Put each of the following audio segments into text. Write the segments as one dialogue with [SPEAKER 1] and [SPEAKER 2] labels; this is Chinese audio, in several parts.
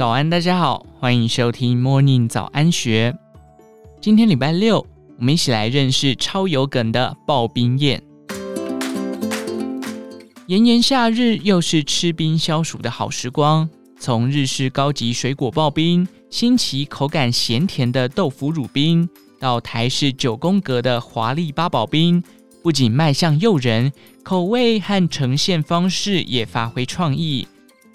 [SPEAKER 1] 早安，大家好，欢迎收听 Morning 早安学。今天礼拜六，我们一起来认识超有梗的刨冰宴。炎炎夏日，又是吃冰消暑的好时光。从日式高级水果刨冰，新奇口感咸甜的豆腐乳冰，到台式九宫格的华丽八宝冰，不仅卖相诱人，口味和呈现方式也发挥创意。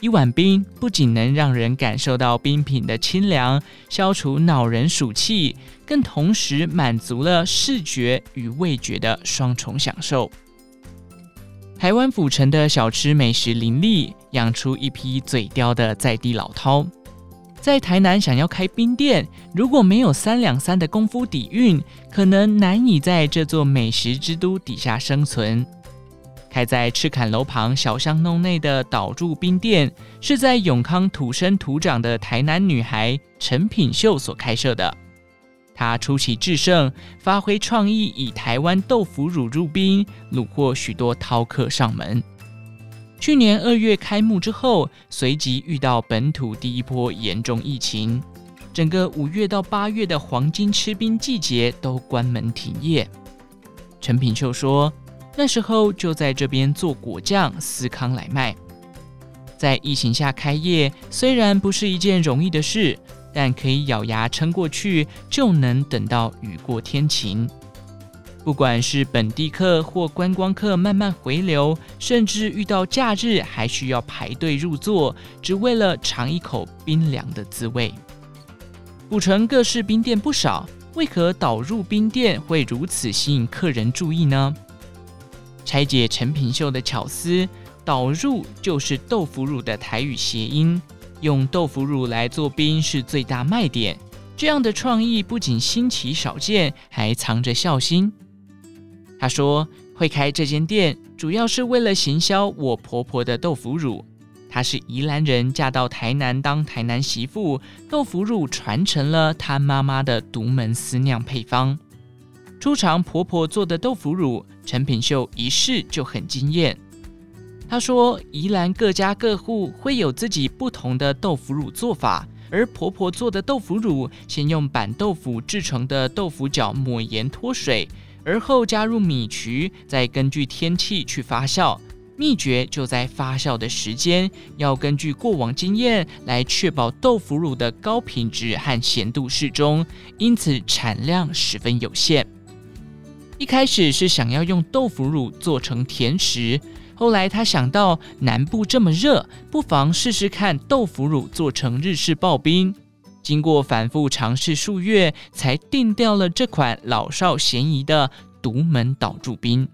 [SPEAKER 1] 一碗冰不仅能让人感受到冰品的清凉，消除恼人暑气，更同时满足了视觉与味觉的双重享受。台湾府城的小吃美食林立，养出一批嘴刁的在地老饕。在台南想要开冰店，如果没有三两三的功夫底蕴，可能难以在这座美食之都底下生存。开在赤崁楼旁小巷弄内的岛入冰店，是在永康土生土长的台南女孩陈品秀所开设的。她出奇制胜，发挥创意，以台湾豆腐乳入冰，虏获许多饕客上门。去年二月开幕之后，随即遇到本土第一波严重疫情，整个五月到八月的黄金吃冰季节都关门停业。陈品秀说。那时候就在这边做果酱，司康来卖。在疫情下开业，虽然不是一件容易的事，但可以咬牙撑过去，就能等到雨过天晴。不管是本地客或观光客慢慢回流，甚至遇到假日还需要排队入座，只为了尝一口冰凉的滋味。古城各式冰店不少，为何导入冰店会如此吸引客人注意呢？拆解陈品秀的巧思，导入就是豆腐乳的台语谐音，用豆腐乳来做冰是最大卖点。这样的创意不仅新奇少见，还藏着孝心。他说会开这间店，主要是为了行销我婆婆的豆腐乳。她是宜兰人，嫁到台南当台南媳妇，豆腐乳传承了她妈妈的独门私酿配方。初尝婆婆做的豆腐乳，陈品秀一试就很惊艳。她说：“宜兰各家各户会有自己不同的豆腐乳做法，而婆婆做的豆腐乳，先用板豆腐制成的豆腐角抹盐脱水，而后加入米曲，再根据天气去发酵。秘诀就在发酵的时间，要根据过往经验来确保豆腐乳的高品质和咸度适中，因此产量十分有限。”一开始是想要用豆腐乳做成甜食，后来他想到南部这么热，不妨试试看豆腐乳做成日式刨冰。经过反复尝试数月，才定掉了这款老少咸宜的独门岛柱冰。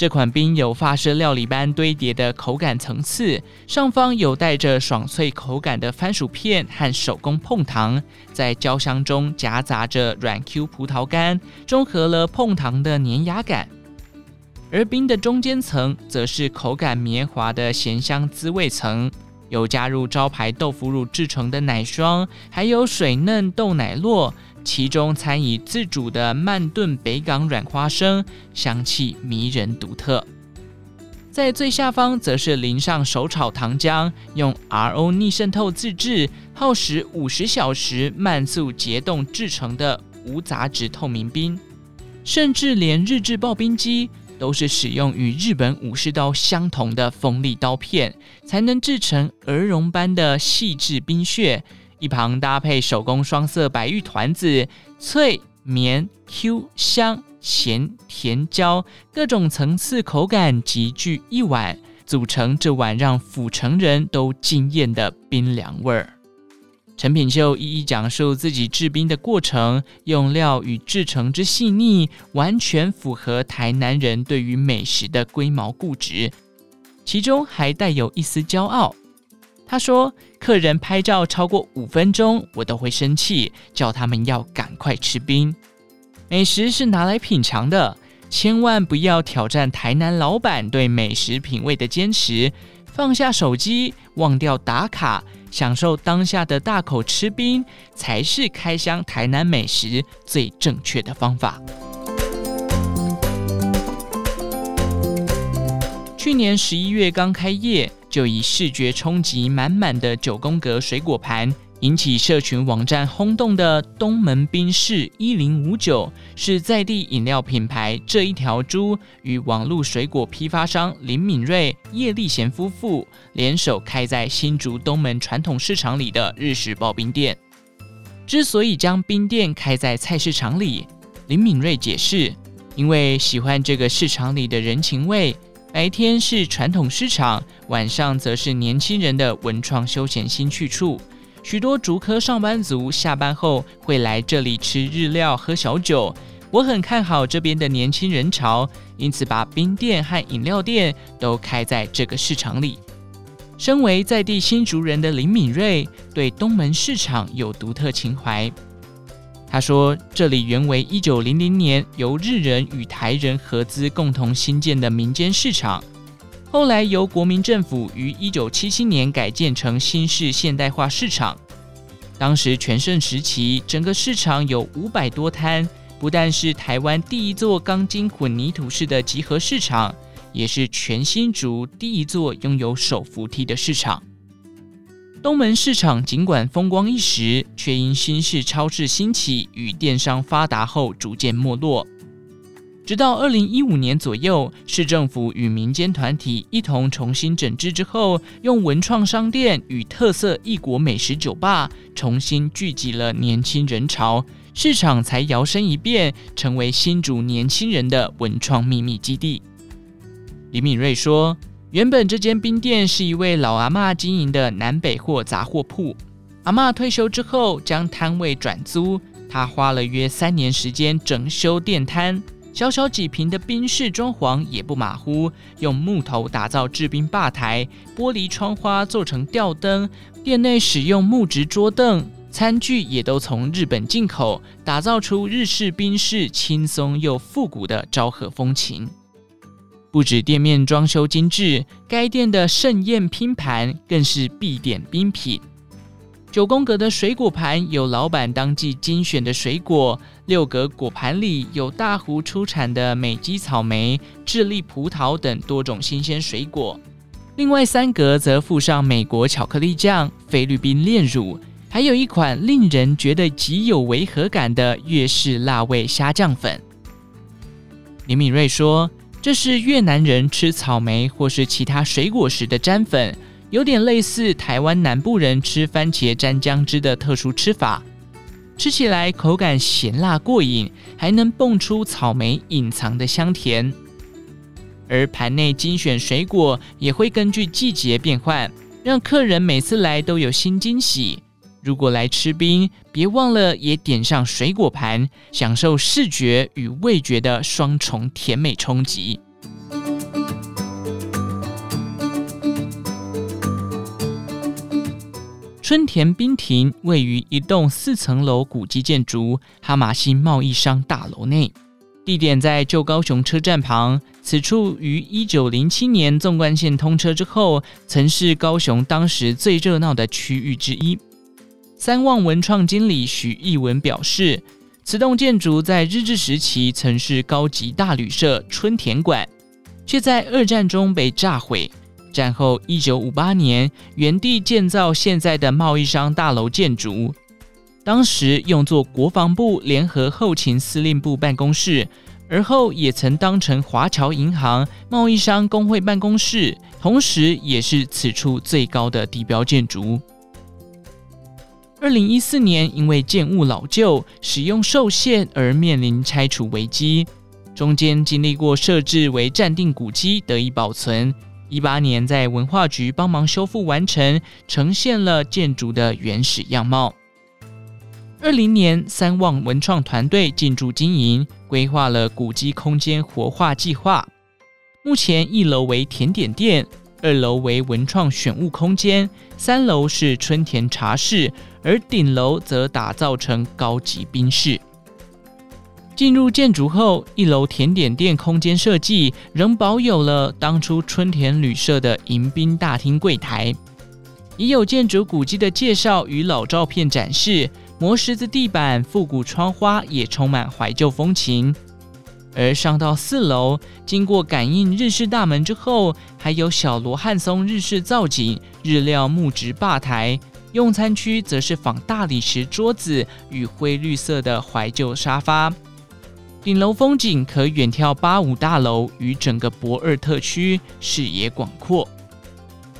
[SPEAKER 1] 这款冰有法式料理般堆叠的口感层次，上方有带着爽脆口感的番薯片和手工碰糖，在焦香中夹杂着软 Q 葡萄干，中和了碰糖的粘牙感。而冰的中间层则是口感绵滑的咸香滋味层，有加入招牌豆腐乳制成的奶霜，还有水嫩豆奶酪。其中参以自主的慢炖北港软花生，香气迷人独特。在最下方则是淋上手炒糖浆，用 RO 逆渗透自制，耗时五十小时慢速结冻制成的无杂质透明冰。甚至连日制刨冰机都是使用与日本武士刀相同的锋利刀片，才能制成鹅绒般的细致冰屑。一旁搭配手工双色白玉团子，脆绵 Q 香咸甜焦，各种层次口感集聚一碗，组成这碗让府城人都惊艳的冰凉味儿。陈品秀一一讲述自己制冰的过程，用料与制成之细腻，完全符合台南人对于美食的龟毛固执，其中还带有一丝骄傲。他说：“客人拍照超过五分钟，我都会生气，叫他们要赶快吃冰。美食是拿来品尝的，千万不要挑战台南老板对美食品味的坚持。放下手机，忘掉打卡，享受当下的大口吃冰，才是开箱台南美食最正确的方法。”去年十一月刚开业。就以视觉冲击满满的九宫格水果盘，引起社群网站轰动的东门冰室一零五九，是在地饮料品牌这一条猪与网络水果批发商林敏瑞、叶立贤夫妇联手开在新竹东门传统市场里的日式刨冰店。之所以将冰店开在菜市场里，林敏瑞解释，因为喜欢这个市场里的人情味。白天是传统市场，晚上则是年轻人的文创休闲新去处。许多竹科上班族下班后会来这里吃日料、喝小酒。我很看好这边的年轻人潮，因此把冰店和饮料店都开在这个市场里。身为在地新竹人的林敏瑞，对东门市场有独特情怀。他说：“这里原为一九零零年由日人与台人合资共同兴建的民间市场。”后来由国民政府于一九七七年改建成新式现代化市场。当时全盛时期，整个市场有五百多摊，不但是台湾第一座钢筋混凝土式的集合市场，也是全新竹第一座拥有手扶梯的市场。东门市场尽管风光一时，却因新式超市兴起与电商发达后逐渐没落。直到二零一五年左右，市政府与民间团体一同重新整治之后，用文创商店与特色异国美食酒吧重新聚集了年轻人潮，市场才摇身一变，成为新竹年轻人的文创秘密基地。李敏瑞说：“原本这间冰店是一位老阿嬷经营的南北货杂货铺，阿嬷退休之后将摊位转租，她花了约三年时间整修店摊。”小小几平的冰室装潢也不马虎，用木头打造制冰吧台，玻璃窗花做成吊灯，店内使用木质桌凳，餐具也都从日本进口，打造出日式冰室轻松又复古的昭和风情。不止店面装修精致，该店的盛宴拼盘更是必点冰品。九宫格的水果盘有老板当季精选的水果，六格果盘里有大湖出产的美姬草莓、智利葡萄等多种新鲜水果，另外三格则附上美国巧克力酱、菲律宾炼乳，还有一款令人觉得极有违和感的粤式辣味虾酱粉。林敏锐说：“这是越南人吃草莓或是其他水果时的沾粉。”有点类似台湾南部人吃番茄沾姜汁的特殊吃法，吃起来口感咸辣过瘾，还能蹦出草莓隐藏的香甜。而盘内精选水果也会根据季节变换，让客人每次来都有新惊喜。如果来吃冰，别忘了也点上水果盘，享受视觉与味觉的双重甜美冲击。春田冰亭位于一栋四层楼古迹建筑哈马星贸易商大楼内，地点在旧高雄车站旁。此处于一九零七年纵贯线通车之后，曾是高雄当时最热闹的区域之一。三旺文创经理许义文表示，此栋建筑在日治时期曾是高级大旅社春田馆，却在二战中被炸毁。战后，一九五八年原地建造现在的贸易商大楼建筑，当时用作国防部联合后勤司令部办公室，而后也曾当成华侨银行贸易商工会办公室，同时也是此处最高的地标建筑。二零一四年，因为建物老旧、使用受限而面临拆除危机，中间经历过设置为暂定古迹得以保存。一八年，在文化局帮忙修复完成，呈现了建筑的原始样貌。二零年，三旺文创团队进驻经营，规划了古迹空间活化计划。目前一楼为甜点店，二楼为文创选物空间，三楼是春田茶室，而顶楼则打造成高级宾室。进入建筑后，一楼甜点店空间设计仍保有了当初春田旅社的迎宾大厅柜台，已有建筑古迹的介绍与老照片展示，磨石子地板、复古窗花也充满怀旧风情。而上到四楼，经过感应日式大门之后，还有小罗汉松日式造景、日料木质吧台。用餐区则是仿大理石桌子与灰绿色的怀旧沙发。顶楼风景可远眺八五大楼与整个博二特区，视野广阔。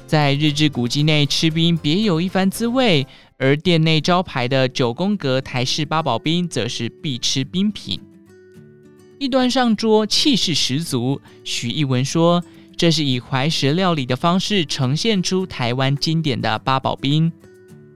[SPEAKER 1] 在日治古迹内吃冰别有一番滋味，而店内招牌的九宫格台式八宝冰则是必吃冰品。一端上桌，气势十足。许艺文说：“这是以怀石料理的方式呈现出台湾经典的八宝冰。”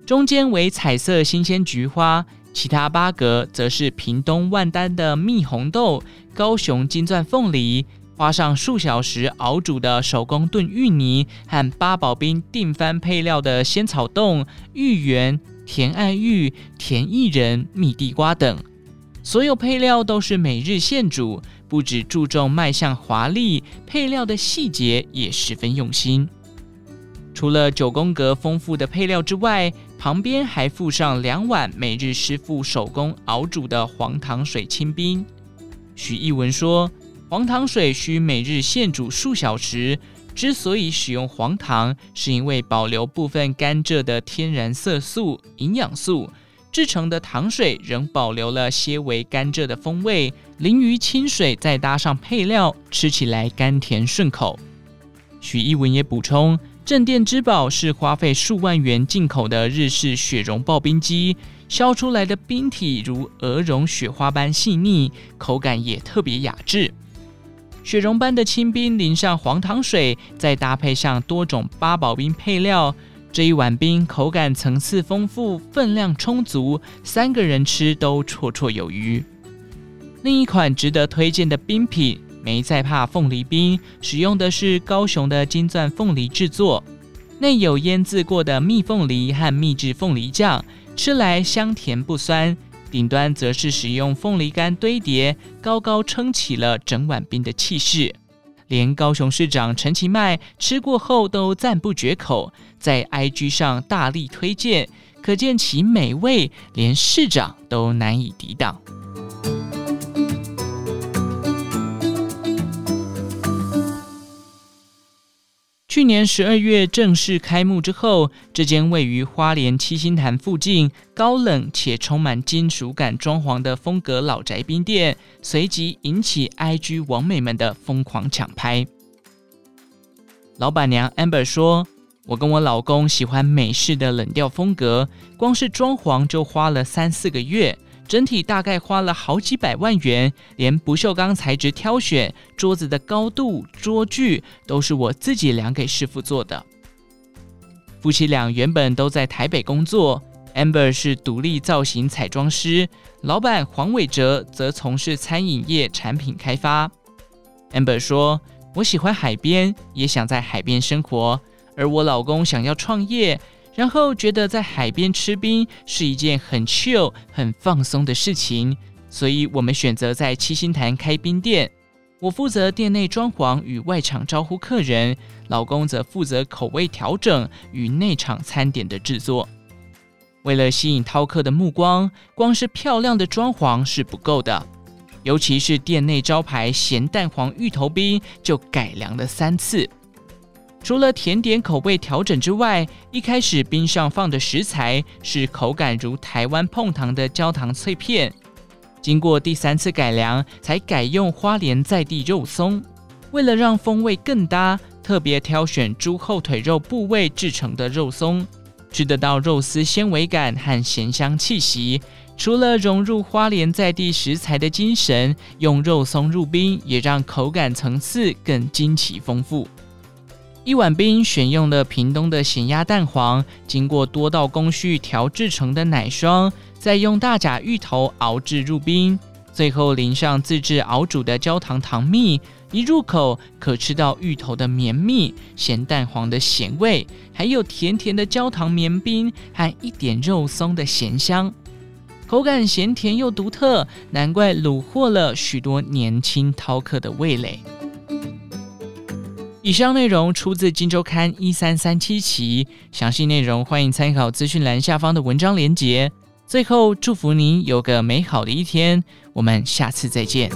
[SPEAKER 1] 中间为彩色新鲜菊花，其他八格则是屏东万丹的蜜红豆、高雄金钻凤梨，花上数小时熬煮的手工炖芋泥和八宝冰定番配料的仙草冻、芋圆、甜爱玉、甜薏仁、蜜地瓜等，所有配料都是每日现煮，不只注重卖相华丽，配料的细节也十分用心。除了九宫格丰富的配料之外，旁边还附上两碗每日师傅手工熬煮的黄糖水清冰。许艺文说，黄糖水需每日现煮数小时，之所以使用黄糖，是因为保留部分甘蔗的天然色素、营养素，制成的糖水仍保留了些微甘蔗的风味，淋于清水，再搭上配料，吃起来甘甜顺口。许艺文也补充。镇店之宝是花费数万元进口的日式雪绒刨冰机，削出来的冰体如鹅绒雪花般细腻，口感也特别雅致。雪绒般的清冰淋上黄糖水，再搭配上多种八宝冰配料，这一碗冰口感层次丰富，分量充足，三个人吃都绰绰有余。另一款值得推荐的冰品。没在怕凤梨冰，使用的是高雄的金钻凤梨制作，内有腌制过的蜜凤梨和秘制凤梨酱，吃来香甜不酸。顶端则是使用凤梨干堆叠，高高撑起了整碗冰的气势。连高雄市长陈其迈吃过后都赞不绝口，在 IG 上大力推荐，可见其美味，连市长都难以抵挡。去年十二月正式开幕之后，这间位于花莲七星潭附近、高冷且充满金属感装潢的风格老宅冰店，随即引起 IG 网美们的疯狂抢拍。老板娘 Amber 说：“我跟我老公喜欢美式的冷调风格，光是装潢就花了三四个月。”整体大概花了好几百万元，连不锈钢材质挑选、桌子的高度、桌距都是我自己量给师傅做的。夫妻俩原本都在台北工作，Amber 是独立造型彩妆师，老板黄伟哲则从事餐饮业产品开发。Amber 说：“我喜欢海边，也想在海边生活，而我老公想要创业。”然后觉得在海边吃冰是一件很 chill、很放松的事情，所以我们选择在七星潭开冰店。我负责店内装潢与外场招呼客人，老公则负责口味调整与内场餐点的制作。为了吸引饕客的目光，光是漂亮的装潢是不够的，尤其是店内招牌咸蛋黄芋头冰就改良了三次。除了甜点口味调整之外，一开始冰上放的食材是口感如台湾碰糖的焦糖脆片，经过第三次改良，才改用花莲在地肉松。为了让风味更搭，特别挑选猪后腿肉部位制成的肉松，吃得到肉丝纤维感和咸香气息。除了融入花莲在地食材的精神，用肉松入冰，也让口感层次更惊奇丰富。一碗冰选用了屏东的咸鸭蛋黄，经过多道工序调制成的奶霜，再用大甲芋头熬制入冰，最后淋上自制熬煮的焦糖糖蜜。一入口可吃到芋头的绵密、咸蛋黄的咸味，还有甜甜的焦糖绵冰和一点肉松的咸香，口感咸甜又独特，难怪虏获了许多年轻饕客的味蕾。以上内容出自《金周刊》一三三七期，详细内容欢迎参考资讯栏下方的文章连结。最后，祝福您有个美好的一天，我们下次再见。